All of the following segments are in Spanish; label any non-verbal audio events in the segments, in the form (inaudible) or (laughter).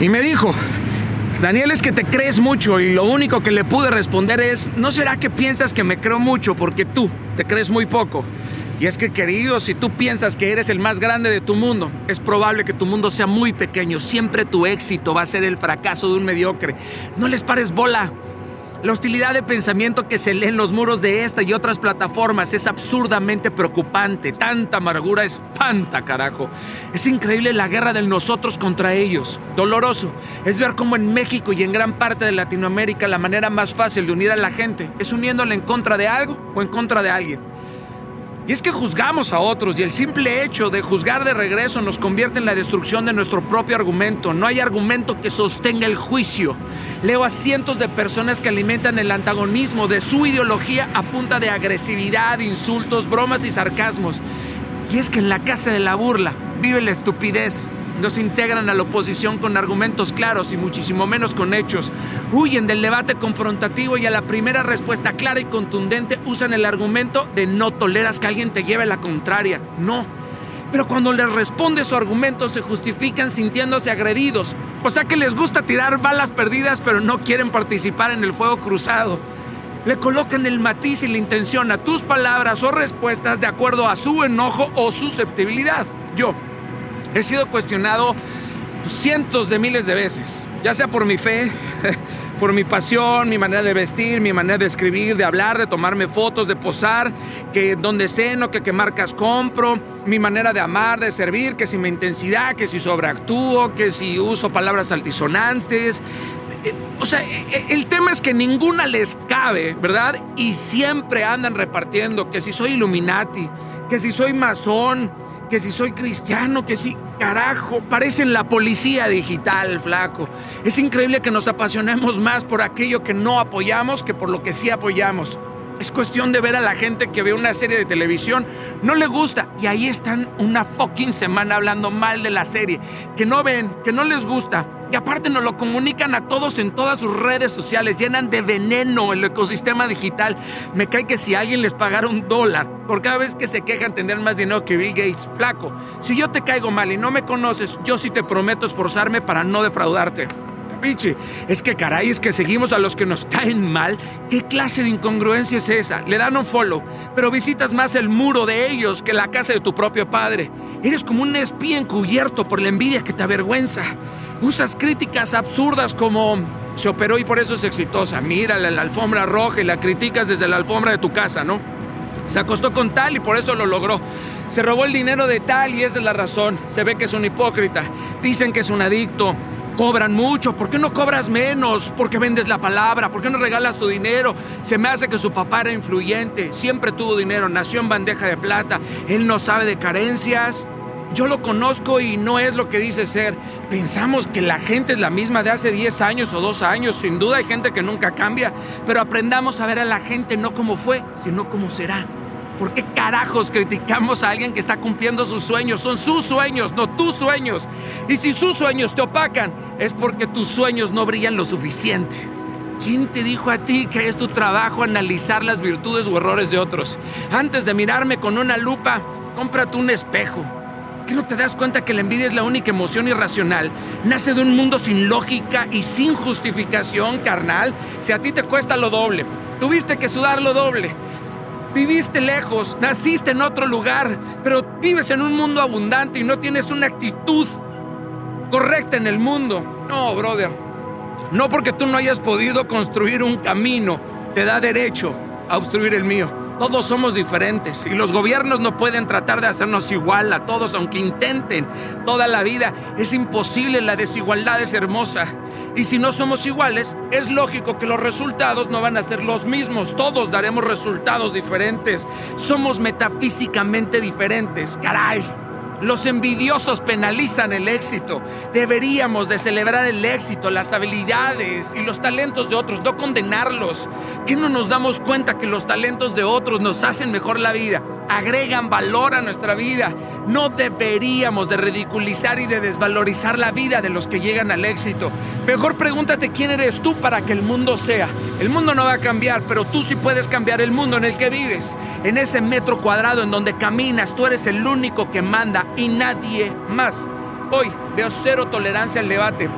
Y me dijo, Daniel, es que te crees mucho y lo único que le pude responder es, ¿no será que piensas que me creo mucho porque tú te crees muy poco? Y es que, querido, si tú piensas que eres el más grande de tu mundo, es probable que tu mundo sea muy pequeño. Siempre tu éxito va a ser el fracaso de un mediocre. No les pares bola. La hostilidad de pensamiento que se lee en los muros de esta y otras plataformas es absurdamente preocupante. Tanta amargura espanta, carajo. Es increíble la guerra de nosotros contra ellos. Doloroso es ver cómo en México y en gran parte de Latinoamérica la manera más fácil de unir a la gente es uniéndola en contra de algo o en contra de alguien. Y es que juzgamos a otros y el simple hecho de juzgar de regreso nos convierte en la destrucción de nuestro propio argumento. No hay argumento que sostenga el juicio. Leo a cientos de personas que alimentan el antagonismo de su ideología a punta de agresividad, insultos, bromas y sarcasmos. Y es que en la casa de la burla vive la estupidez, no se integran a la oposición con argumentos claros y muchísimo menos con hechos. Huyen del debate confrontativo y a la primera respuesta clara y contundente usan el argumento de no toleras que alguien te lleve la contraria. No. Pero cuando les responde su argumento se justifican sintiéndose agredidos. O sea que les gusta tirar balas perdidas pero no quieren participar en el fuego cruzado. Le colocan el matiz y la intención a tus palabras o respuestas de acuerdo a su enojo o susceptibilidad. Yo, He sido cuestionado cientos de miles de veces, ya sea por mi fe, (laughs) por mi pasión, mi manera de vestir, mi manera de escribir, de hablar, de tomarme fotos, de posar, que donde ceno, que qué marcas compro, mi manera de amar, de servir, que si mi intensidad, que si sobreactúo, que si uso palabras altisonantes. Eh, o sea, eh, eh, el tema es que ninguna les cabe, ¿verdad? Y siempre andan repartiendo que si soy Illuminati, que si soy masón, que si soy cristiano, que si, carajo, parecen la policía digital, flaco. Es increíble que nos apasionemos más por aquello que no apoyamos que por lo que sí apoyamos. Es cuestión de ver a la gente que ve una serie de televisión, no le gusta y ahí están una fucking semana hablando mal de la serie, que no ven, que no les gusta. Y aparte nos lo comunican a todos en todas sus redes sociales, llenan de veneno el ecosistema digital. Me cae que si alguien les pagara un dólar por cada vez que se quejan tener más dinero que Bill Gates, flaco, si yo te caigo mal y no me conoces, yo sí te prometo esforzarme para no defraudarte. Pichi, es que caray, es que seguimos a los que nos caen mal. ¿Qué clase de incongruencia es esa? Le dan un follow, pero visitas más el muro de ellos que la casa de tu propio padre. Eres como un espía encubierto por la envidia que te avergüenza. Usas críticas absurdas como se operó y por eso es exitosa. Mírala la alfombra roja y la criticas desde la alfombra de tu casa, ¿no? Se acostó con tal y por eso lo logró. Se robó el dinero de tal y esa es la razón. Se ve que es un hipócrita. Dicen que es un adicto cobran mucho, ¿por qué no cobras menos? ¿Por qué vendes la palabra? ¿Por qué no regalas tu dinero? Se me hace que su papá era influyente, siempre tuvo dinero, nació en bandeja de plata, él no sabe de carencias. Yo lo conozco y no es lo que dice ser. Pensamos que la gente es la misma de hace 10 años o 2 años. Sin duda hay gente que nunca cambia, pero aprendamos a ver a la gente no como fue, sino como será. ¿Por qué carajos criticamos a alguien que está cumpliendo sus sueños? Son sus sueños, no tus sueños. Y si sus sueños te opacan, es porque tus sueños no brillan lo suficiente. ¿Quién te dijo a ti que es tu trabajo analizar las virtudes o errores de otros? Antes de mirarme con una lupa, cómprate un espejo. ¿Qué no te das cuenta que la envidia es la única emoción irracional? Nace de un mundo sin lógica y sin justificación, carnal. Si a ti te cuesta lo doble, tuviste que sudar lo doble, Viviste lejos, naciste en otro lugar, pero vives en un mundo abundante y no tienes una actitud correcta en el mundo. No, brother. No porque tú no hayas podido construir un camino, te da derecho a obstruir el mío. Todos somos diferentes y los gobiernos no pueden tratar de hacernos igual a todos, aunque intenten toda la vida. Es imposible, la desigualdad es hermosa. Y si no somos iguales, es lógico que los resultados no van a ser los mismos. Todos daremos resultados diferentes. Somos metafísicamente diferentes. Caray. Los envidiosos penalizan el éxito. Deberíamos de celebrar el éxito, las habilidades y los talentos de otros, no condenarlos. ¿Qué no nos damos cuenta que los talentos de otros nos hacen mejor la vida? Agregan valor a nuestra vida. No deberíamos de ridiculizar y de desvalorizar la vida de los que llegan al éxito. Mejor pregúntate quién eres tú para que el mundo sea. El mundo no va a cambiar, pero tú sí puedes cambiar el mundo en el que vives. En ese metro cuadrado en donde caminas, tú eres el único que manda y nadie más. Hoy veo cero tolerancia al debate.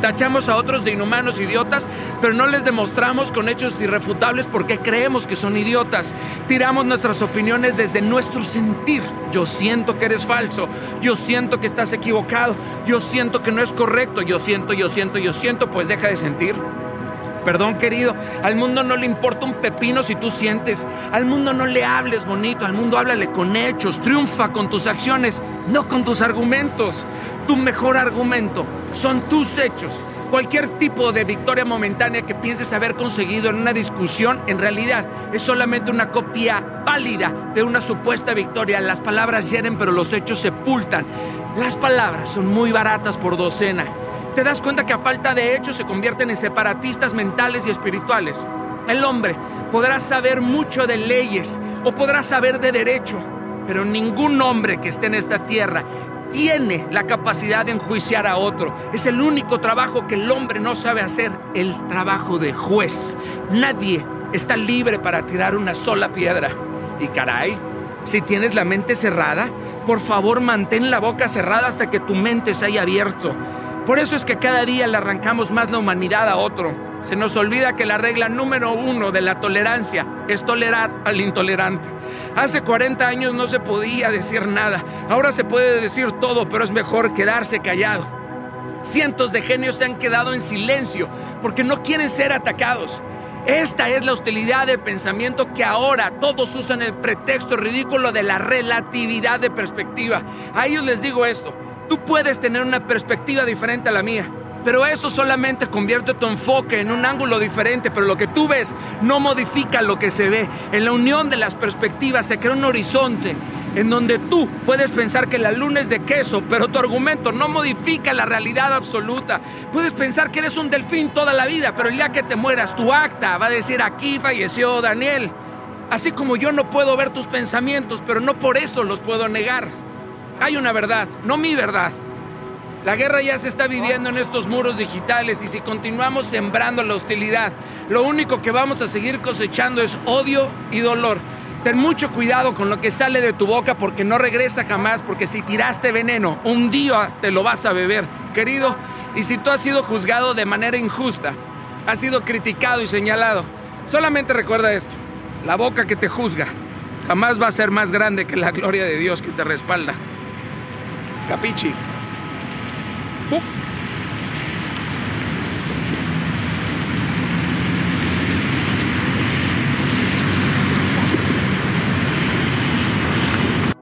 Tachamos a otros de inhumanos idiotas, pero no les demostramos con hechos irrefutables por qué creemos que son idiotas. Tiramos nuestras opiniones desde nuestro sentir. Yo siento que eres falso, yo siento que estás equivocado, yo siento que no es correcto, yo siento, yo siento, yo siento, pues deja de sentir. Perdón, querido, al mundo no le importa un pepino si tú sientes. Al mundo no le hables bonito, al mundo háblale con hechos. Triunfa con tus acciones, no con tus argumentos. Tu mejor argumento son tus hechos. Cualquier tipo de victoria momentánea que pienses haber conseguido en una discusión, en realidad es solamente una copia pálida de una supuesta victoria. Las palabras hieren, pero los hechos sepultan. Las palabras son muy baratas por docena te das cuenta que a falta de hechos se convierten en separatistas mentales y espirituales. El hombre podrá saber mucho de leyes o podrá saber de derecho, pero ningún hombre que esté en esta tierra tiene la capacidad de enjuiciar a otro. Es el único trabajo que el hombre no sabe hacer, el trabajo de juez. Nadie está libre para tirar una sola piedra. Y caray, si tienes la mente cerrada, por favor mantén la boca cerrada hasta que tu mente se haya abierto. Por eso es que cada día le arrancamos más la humanidad a otro. Se nos olvida que la regla número uno de la tolerancia es tolerar al intolerante. Hace 40 años no se podía decir nada. Ahora se puede decir todo, pero es mejor quedarse callado. Cientos de genios se han quedado en silencio porque no quieren ser atacados. Esta es la hostilidad de pensamiento que ahora todos usan el pretexto ridículo de la relatividad de perspectiva. A ellos les digo esto, Tú puedes tener una perspectiva diferente a la mía, pero eso solamente convierte tu enfoque en un ángulo diferente, pero lo que tú ves no modifica lo que se ve. En la unión de las perspectivas se crea un horizonte en donde tú puedes pensar que la luna es de queso, pero tu argumento no modifica la realidad absoluta. Puedes pensar que eres un delfín toda la vida, pero el día que te mueras, tu acta va a decir aquí falleció Daniel. Así como yo no puedo ver tus pensamientos, pero no por eso los puedo negar. Hay una verdad, no mi verdad. La guerra ya se está viviendo en estos muros digitales y si continuamos sembrando la hostilidad, lo único que vamos a seguir cosechando es odio y dolor. Ten mucho cuidado con lo que sale de tu boca porque no regresa jamás, porque si tiraste veneno, un día te lo vas a beber, querido. Y si tú has sido juzgado de manera injusta, has sido criticado y señalado, solamente recuerda esto, la boca que te juzga jamás va a ser más grande que la gloria de Dios que te respalda. Capici? Pum.